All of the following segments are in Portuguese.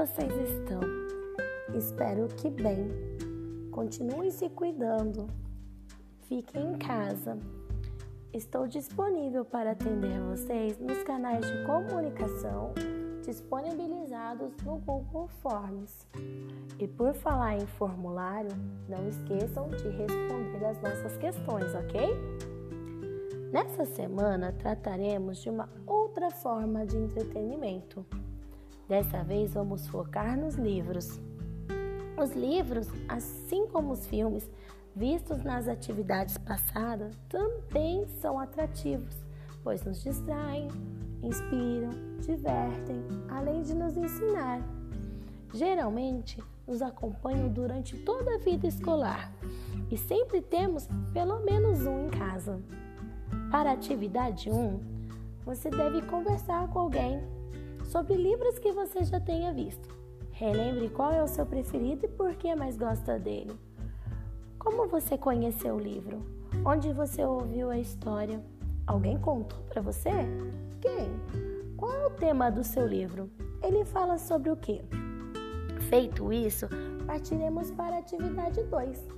vocês estão? Espero que bem. Continuem se cuidando. Fiquem em casa. Estou disponível para atender vocês nos canais de comunicação disponibilizados no Google Forms. E por falar em formulário, não esqueçam de responder as nossas questões, ok? Nessa semana trataremos de uma outra forma de entretenimento. Dessa vez vamos focar nos livros. Os livros, assim como os filmes, vistos nas atividades passadas, também são atrativos, pois nos distraem, inspiram, divertem, além de nos ensinar. Geralmente, nos acompanham durante toda a vida escolar e sempre temos pelo menos um em casa. Para a atividade 1, você deve conversar com alguém sobre livros que você já tenha visto. Relembre qual é o seu preferido e por que mais gosta dele. Como você conheceu o livro? Onde você ouviu a história? Alguém contou para você? Quem? Qual é o tema do seu livro? Ele fala sobre o quê? Feito isso, partiremos para a atividade 2.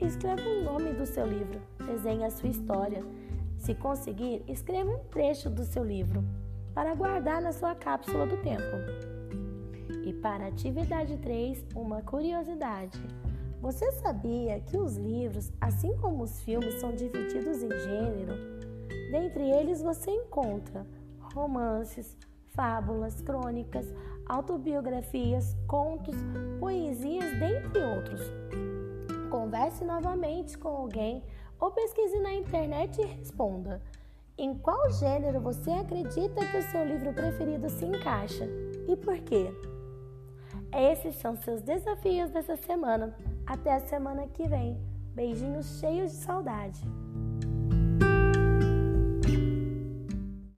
Escreva o nome do seu livro, desenhe a sua história. Se conseguir, escreva um trecho do seu livro para guardar na sua cápsula do tempo. E para a atividade 3, uma curiosidade. Você sabia que os livros, assim como os filmes, são divididos em gênero? Dentre eles você encontra romances, fábulas, crônicas, autobiografias, contos, poesias, dentre outros. Converse novamente com alguém ou pesquise na internet e responda. Em qual gênero você acredita que o seu livro preferido se encaixa e por quê? Esses são seus desafios dessa semana. Até a semana que vem. Beijinhos cheios de saudade.